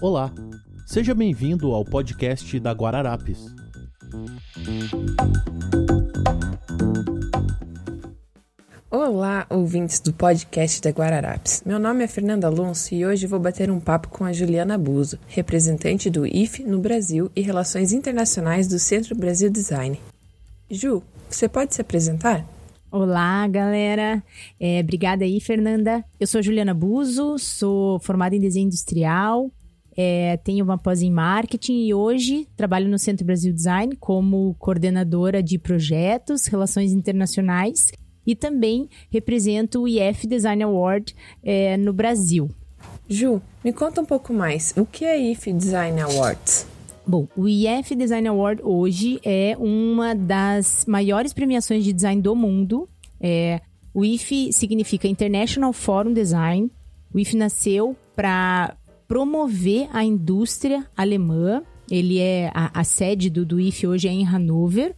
Olá, seja bem-vindo ao podcast da Guararapes. Olá, ouvintes do podcast da Guararapes. Meu nome é Fernanda Alonso e hoje vou bater um papo com a Juliana Buzo, representante do IFE no Brasil e Relações Internacionais do Centro Brasil Design. Ju, você pode se apresentar? Olá, galera. É, obrigada aí, Fernanda. Eu sou Juliana Buzo, sou formada em desenho industrial, é, tenho uma pós em marketing e hoje trabalho no Centro Brasil Design como coordenadora de projetos, relações internacionais e também represento o IF Design Award é, no Brasil. Ju, me conta um pouco mais. O que é IF Design Awards? Bom, o IF Design Award hoje é uma das maiores premiações de design do mundo. É, o IF significa International Forum Design. O IF nasceu para promover a indústria alemã. Ele é a, a sede do, do IF hoje é em Hanover.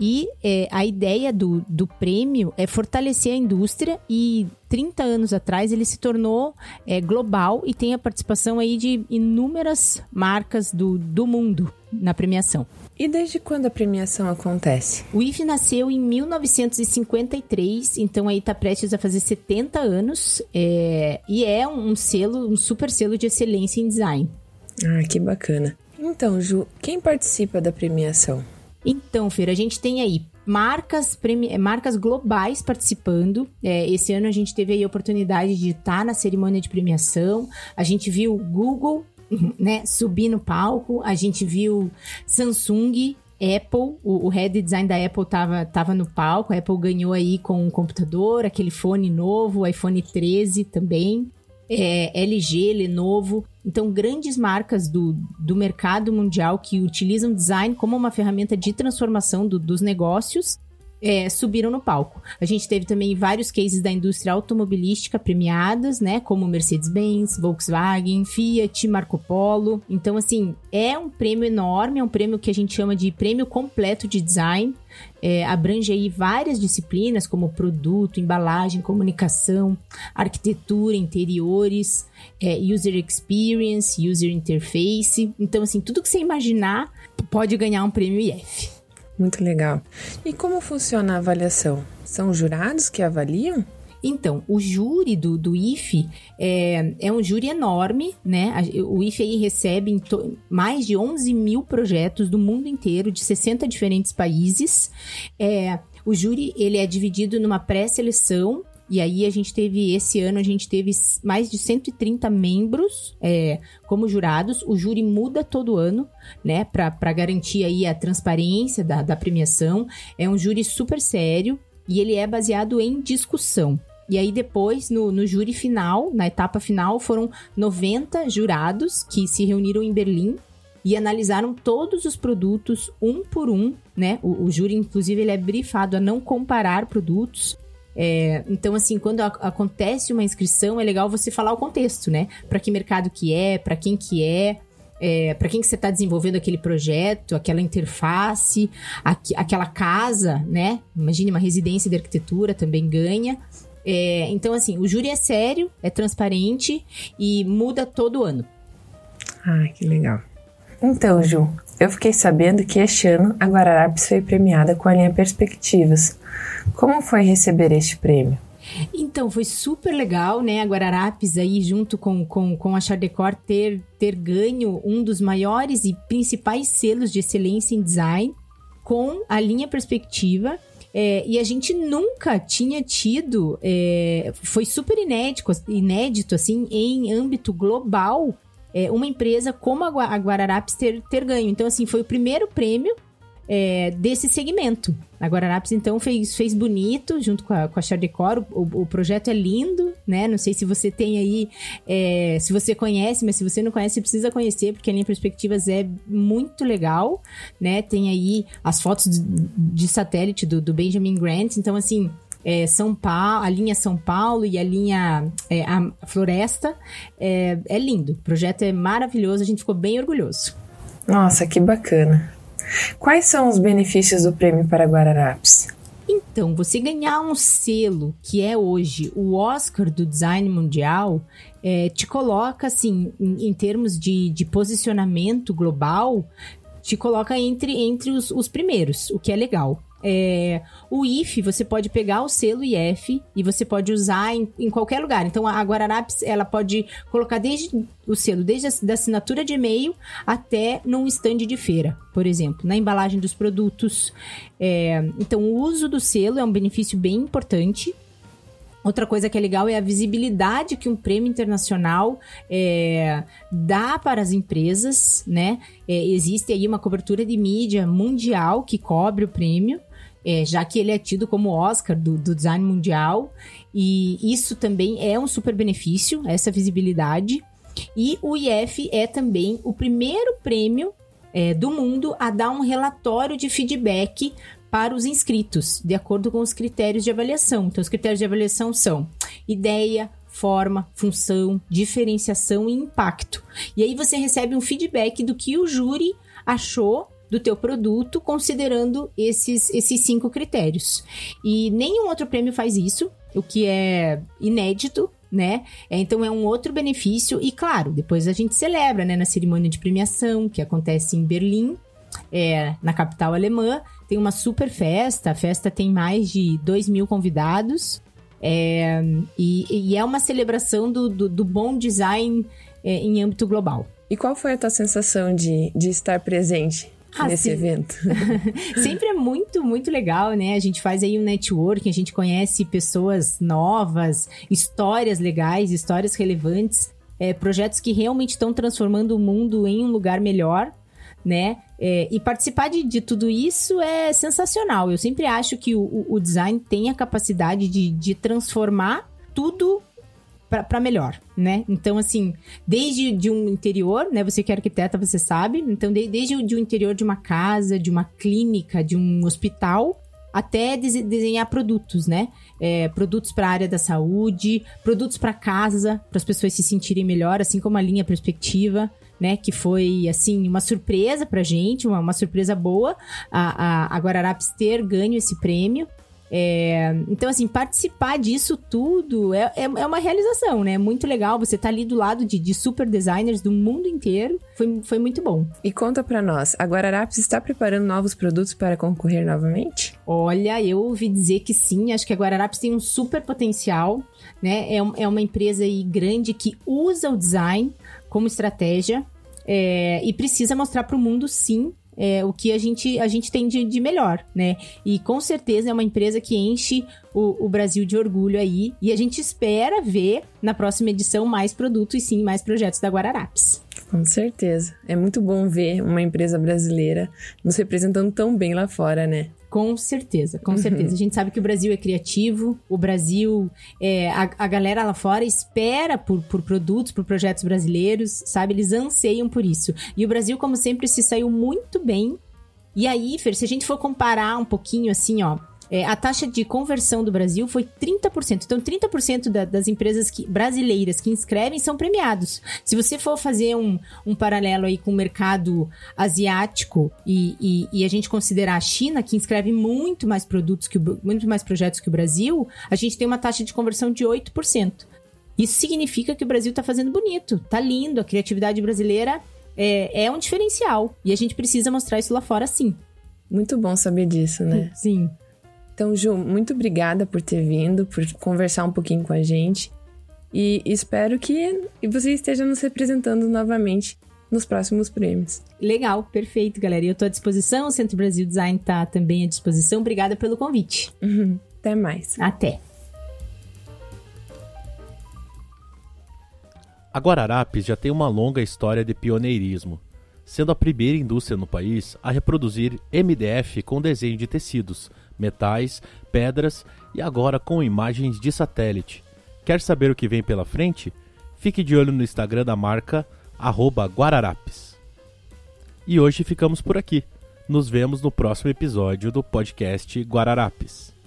E é, a ideia do, do prêmio é fortalecer a indústria e 30 anos atrás ele se tornou é, global e tem a participação aí de inúmeras marcas do, do mundo na premiação. E desde quando a premiação acontece? O IF nasceu em 1953, então aí tá prestes a fazer 70 anos é, e é um selo, um super selo de excelência em design. Ah, que bacana. Então, Ju, quem participa da premiação? Então, Fer, a gente tem aí marcas, marcas globais participando. É, esse ano a gente teve aí a oportunidade de estar na cerimônia de premiação. A gente viu Google, né, subir no palco. A gente viu Samsung, Apple, o, o head design da Apple tava, tava no palco. A Apple ganhou aí com um computador, aquele fone novo, o iPhone 13 também é, LG, Lenovo. Então, grandes marcas do, do mercado mundial que utilizam design como uma ferramenta de transformação do, dos negócios é, subiram no palco. A gente teve também vários cases da indústria automobilística premiados, né? Como Mercedes-Benz, Volkswagen, Fiat, Marco Polo. Então, assim, é um prêmio enorme, é um prêmio que a gente chama de prêmio completo de design. É, abrange aí várias disciplinas como produto, embalagem, comunicação, arquitetura, interiores, é, user experience, user interface. Então, assim, tudo que você imaginar pode ganhar um prêmio IF. Muito legal. E como funciona a avaliação? São jurados que avaliam? Então, o júri do, do IFE é, é um júri enorme, né? O IFE aí recebe mais de 11 mil projetos do mundo inteiro, de 60 diferentes países. É, o júri ele é dividido numa pré-seleção e aí a gente teve, esse ano, a gente teve mais de 130 membros é, como jurados. O júri muda todo ano, né? Para garantir aí a transparência da, da premiação. É um júri super sério e ele é baseado em discussão. E aí depois, no, no júri final, na etapa final, foram 90 jurados que se reuniram em Berlim e analisaram todos os produtos um por um, né? O, o júri, inclusive, ele é brifado a não comparar produtos. É, então, assim, quando a, acontece uma inscrição, é legal você falar o contexto, né? Para que mercado que é, para quem que é, é para quem que você está desenvolvendo aquele projeto, aquela interface, aqu aquela casa, né? Imagine uma residência de arquitetura também ganha. É, então, assim, o júri é sério, é transparente e muda todo ano. Ah, que legal. Então, Ju, eu fiquei sabendo que este ano a Guararapes foi premiada com a linha Perspectivas. Como foi receber este prêmio? Então, foi super legal, né? A Guararapes aí, junto com, com, com a Chardecor, ter, ter ganho um dos maiores e principais selos de excelência em design com a linha Perspectiva. É, e a gente nunca tinha tido, é, foi super inédito, inédito assim, em âmbito global, é, uma empresa como a, Guararapes ter, ter ganho. Então, assim, foi o primeiro prêmio é, desse segmento. A Guararapes, então, fez, fez bonito, junto com a, com a Chardecor. O, o projeto é lindo, né? Não sei se você tem aí, é, se você conhece, mas se você não conhece, precisa conhecer, porque a linha Perspectivas é muito legal, né? Tem aí as fotos de, de satélite do, do Benjamin Grant. Então, assim, é, São Paulo, a linha São Paulo e a linha é, a Floresta. É, é lindo. O projeto é maravilhoso, a gente ficou bem orgulhoso. Nossa, que bacana. Quais são os benefícios do prêmio para Guararapes? Então, você ganhar um selo que é hoje o Oscar do design mundial, é, te coloca, assim, em, em termos de, de, posicionamento global, te coloca entre, entre os, os primeiros, o que é legal. É, o IF, você pode pegar o selo IF e você pode usar em, em, qualquer lugar. Então, a Guararapes, ela pode colocar desde o selo, desde a da assinatura de e-mail até num stand de feira, por exemplo, na embalagem dos produtos. É, então, o uso do selo é um benefício bem importante. Outra coisa que é legal é a visibilidade que um prêmio internacional é, dá para as empresas, né? É, existe aí uma cobertura de mídia mundial que cobre o prêmio é, já que ele é tido como Oscar do, do, design mundial. E isso também é um super benefício, essa visibilidade. E o IF é também o primeiro prêmio é, do mundo a dar um relatório de feedback para os inscritos, de acordo com os critérios de avaliação. Então, os critérios de avaliação são ideia, forma, função, diferenciação e impacto. E aí você recebe um feedback do que o júri achou do teu produto, considerando esses, esses cinco critérios. E nenhum outro prêmio faz isso, o que é inédito, né? É, então é um outro benefício e claro, depois a gente celebra, né, na cerimônia de premiação que acontece em Berlim, é, na capital alemã, tem uma super festa. A festa tem mais de 2 mil convidados. É, e, e, é uma celebração do, do, do bom design é, em âmbito global. E qual foi a tua sensação de, de estar presente ah, nesse sim. evento. Sempre é muito, muito legal, né? A gente faz aí um networking, a gente conhece pessoas novas, histórias legais, histórias relevantes, é, projetos que realmente estão transformando o mundo em um lugar melhor, né? É, e participar de, de, tudo isso é sensacional. Eu sempre acho que o, o design tem a capacidade de, de transformar tudo para melhor, né? Então, assim, desde de um interior, né? Você que é arquiteta, você sabe. Então, de, desde de um interior de uma casa, de uma clínica, de um hospital, até desenhar produtos, né? É, produtos para a área da saúde, produtos para casa, para as pessoas se sentirem melhor, assim como a linha perspectiva. Né, que foi, assim, uma surpresa pra gente, uma, uma surpresa boa, a, a, a Guararapes ter ganho esse prêmio, é, então, assim, participar disso tudo é, é, é, uma realização, né? Muito legal. Você tá ali do lado de, de, super designers do mundo inteiro. Foi, foi muito bom. E conta pra nós, a Guararapes está preparando novos produtos para concorrer novamente? Olha, eu ouvi dizer que sim. Acho que a Guararapes tem um super potencial, né? É, é uma empresa aí grande que usa o design como estratégia. É, e precisa mostrar para o mundo, sim, é, o que a gente, a gente tem de, de, melhor, né? E com certeza é uma empresa que enche o, o, Brasil de orgulho aí. E a gente espera ver na próxima edição mais produtos e sim mais projetos da Guararapes. Com certeza. É muito bom ver uma empresa brasileira nos representando tão bem lá fora, né? Com certeza, com uhum. certeza. A gente sabe que o Brasil é criativo, o Brasil, é, a, a galera lá fora espera por, por produtos, por projetos brasileiros, sabe? Eles anseiam por isso. E o Brasil, como sempre, se saiu muito bem. E aí, Fer, se a gente for comparar um pouquinho assim, ó, é, a taxa de conversão do Brasil foi 30%. Então, 30% da, das empresas que, brasileiras que inscrevem são premiados. Se você for fazer um, um paralelo aí com o mercado asiático e, e, e, a gente considerar a China, que inscreve muito mais produtos, que o, muito mais projetos que o Brasil, a gente tem uma taxa de conversão de 8%. Isso significa que o Brasil está fazendo bonito, tá lindo, a criatividade brasileira é, é um diferencial. E a gente precisa mostrar isso lá fora, sim. Muito bom saber disso, né? Sim. Então, Ju, muito obrigada por ter vindo, por conversar um pouquinho com a gente. E espero que você esteja nos representando novamente nos próximos prêmios. Legal, perfeito, galera. E eu estou à disposição, o Centro Brasil Design está também à disposição. Obrigada pelo convite. Uhum. Até mais. Até. A Guararapes já tem uma longa história de pioneirismo, sendo a primeira indústria no país a reproduzir MDF com desenho de tecidos, metais, pedras e agora com imagens de satélite. Quer saber o que vem pela frente? Fique de olho no Instagram da marca Guararapes. E hoje ficamos por aqui. Nos vemos no próximo episódio do podcast Guararapes.